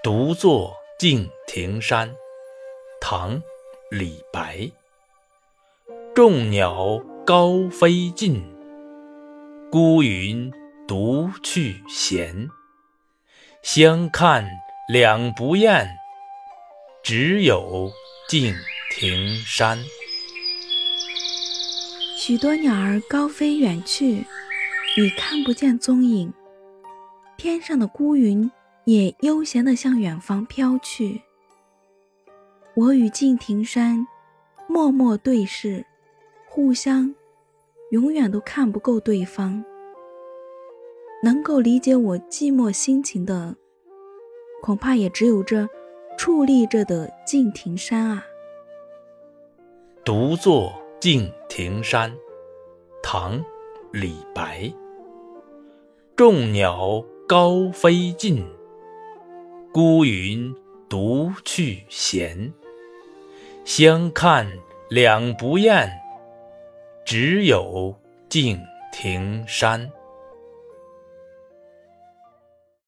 独坐敬亭山，唐·李白。众鸟高飞尽，孤云独去闲。相看两不厌，只有敬亭山。许多鸟儿高飞远去，已看不见踪影。天上的孤云。也悠闲地向远方飘去。我与敬亭山默默对视，互相永远都看不够对方。能够理解我寂寞心情的，恐怕也只有这矗立着的敬亭山啊。独坐敬亭山，唐·李白。众鸟高飞尽。孤云独去闲，相看两不厌，只有敬亭山。